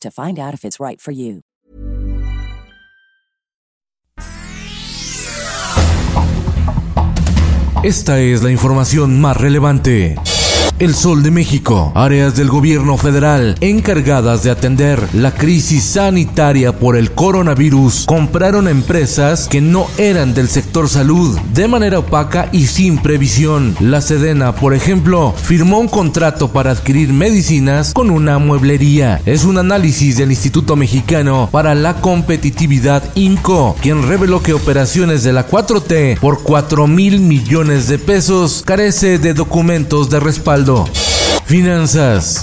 to find out if it's right for you. Esta es la información más relevante. El Sol de México, áreas del gobierno federal encargadas de atender la crisis sanitaria por el coronavirus, compraron empresas que no eran del sector salud de manera opaca y sin previsión. La Sedena, por ejemplo, firmó un contrato para adquirir medicinas con una mueblería. Es un análisis del Instituto Mexicano para la Competitividad INCO, quien reveló que operaciones de la 4T por 4 mil millones de pesos carece de documentos de respaldo Finanzas.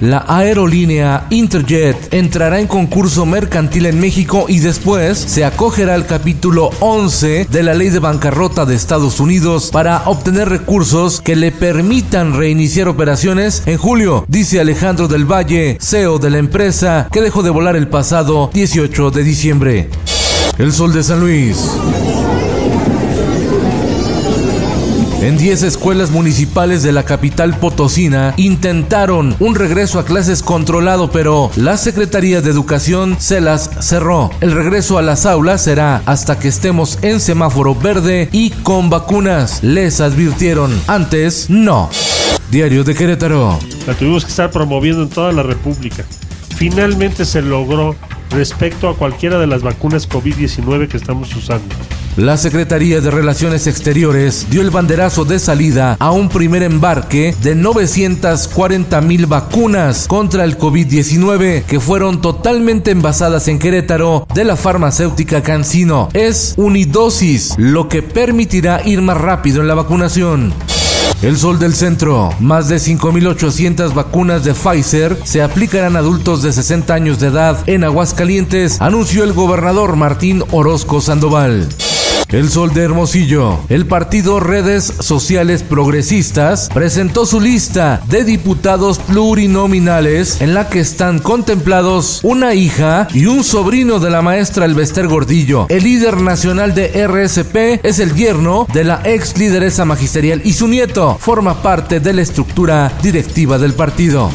La aerolínea Interjet entrará en concurso mercantil en México y después se acogerá al capítulo 11 de la ley de bancarrota de Estados Unidos para obtener recursos que le permitan reiniciar operaciones en julio, dice Alejandro del Valle, CEO de la empresa, que dejó de volar el pasado 18 de diciembre. El Sol de San Luis. En 10 escuelas municipales de la capital potosina intentaron un regreso a clases controlado, pero la Secretaría de Educación se las cerró. El regreso a las aulas será hasta que estemos en semáforo verde y con vacunas, les advirtieron. Antes, no. Diario de Querétaro. La tuvimos que estar promoviendo en toda la República. Finalmente se logró respecto a cualquiera de las vacunas COVID-19 que estamos usando. La Secretaría de Relaciones Exteriores dio el banderazo de salida a un primer embarque de 940 mil vacunas contra el COVID-19 que fueron totalmente envasadas en Querétaro de la farmacéutica Cancino. Es unidosis, lo que permitirá ir más rápido en la vacunación. El Sol del Centro. Más de 5.800 vacunas de Pfizer se aplicarán a adultos de 60 años de edad en Aguascalientes, anunció el gobernador Martín Orozco Sandoval. El Sol de Hermosillo. El partido Redes Sociales Progresistas presentó su lista de diputados plurinominales en la que están contemplados una hija y un sobrino de la maestra Elvester Gordillo. El líder nacional de RSP es el yerno de la ex lideresa magisterial y su nieto forma parte de la estructura directiva del partido.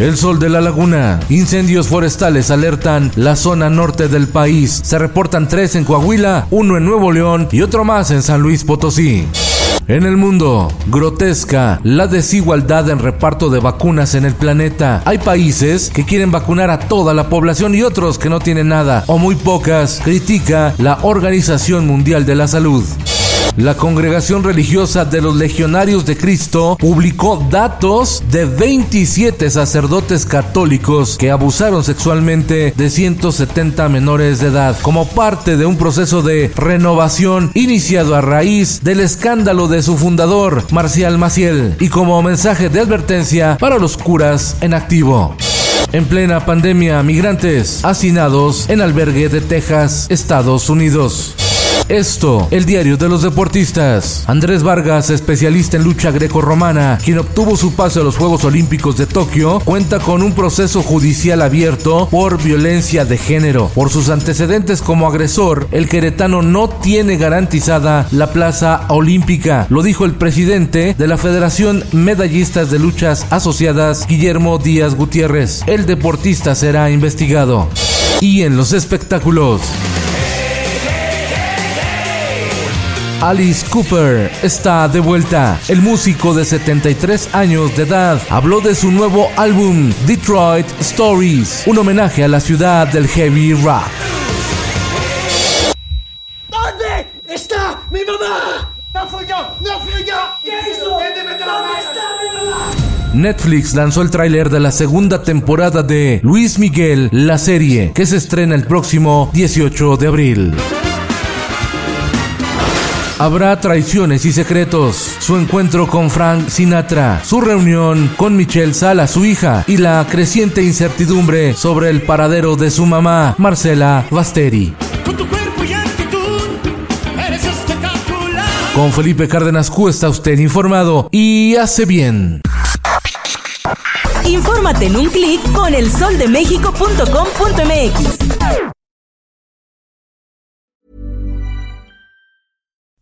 El sol de la laguna. Incendios forestales alertan la zona norte del país. Se reportan tres en Coahuila, uno en Nuevo León y otro más en San Luis Potosí. En el mundo, grotesca la desigualdad en reparto de vacunas en el planeta. Hay países que quieren vacunar a toda la población y otros que no tienen nada o muy pocas, critica la Organización Mundial de la Salud. La congregación religiosa de los legionarios de Cristo publicó datos de 27 sacerdotes católicos que abusaron sexualmente de 170 menores de edad como parte de un proceso de renovación iniciado a raíz del escándalo de su fundador, Marcial Maciel, y como mensaje de advertencia para los curas en activo. En plena pandemia, migrantes hacinados en albergue de Texas, Estados Unidos. Esto, el diario de los deportistas. Andrés Vargas, especialista en lucha greco-romana, quien obtuvo su paso a los Juegos Olímpicos de Tokio, cuenta con un proceso judicial abierto por violencia de género. Por sus antecedentes como agresor, el queretano no tiene garantizada la plaza olímpica, lo dijo el presidente de la Federación Medallistas de Luchas Asociadas, Guillermo Díaz Gutiérrez. El deportista será investigado. Y en los espectáculos. Alice Cooper está de vuelta. El músico de 73 años de edad habló de su nuevo álbum Detroit Stories, un homenaje a la ciudad del heavy rock. ¿Dónde está mi mamá? ¡No fui yo! ¡No fui yo! ¿Qué hizo? ¿Dónde está mi mamá? Netflix lanzó el tráiler de la segunda temporada de Luis Miguel, la serie, que se estrena el próximo 18 de abril. Habrá traiciones y secretos, su encuentro con Frank Sinatra, su reunión con Michelle Sala, su hija, y la creciente incertidumbre sobre el paradero de su mamá, Marcela Basteri. Con tu cuerpo y actitud eres espectacular. Con Felipe Cárdenas Q está usted informado y hace bien. Infórmate en un clic con elsoldemexico.com.mx.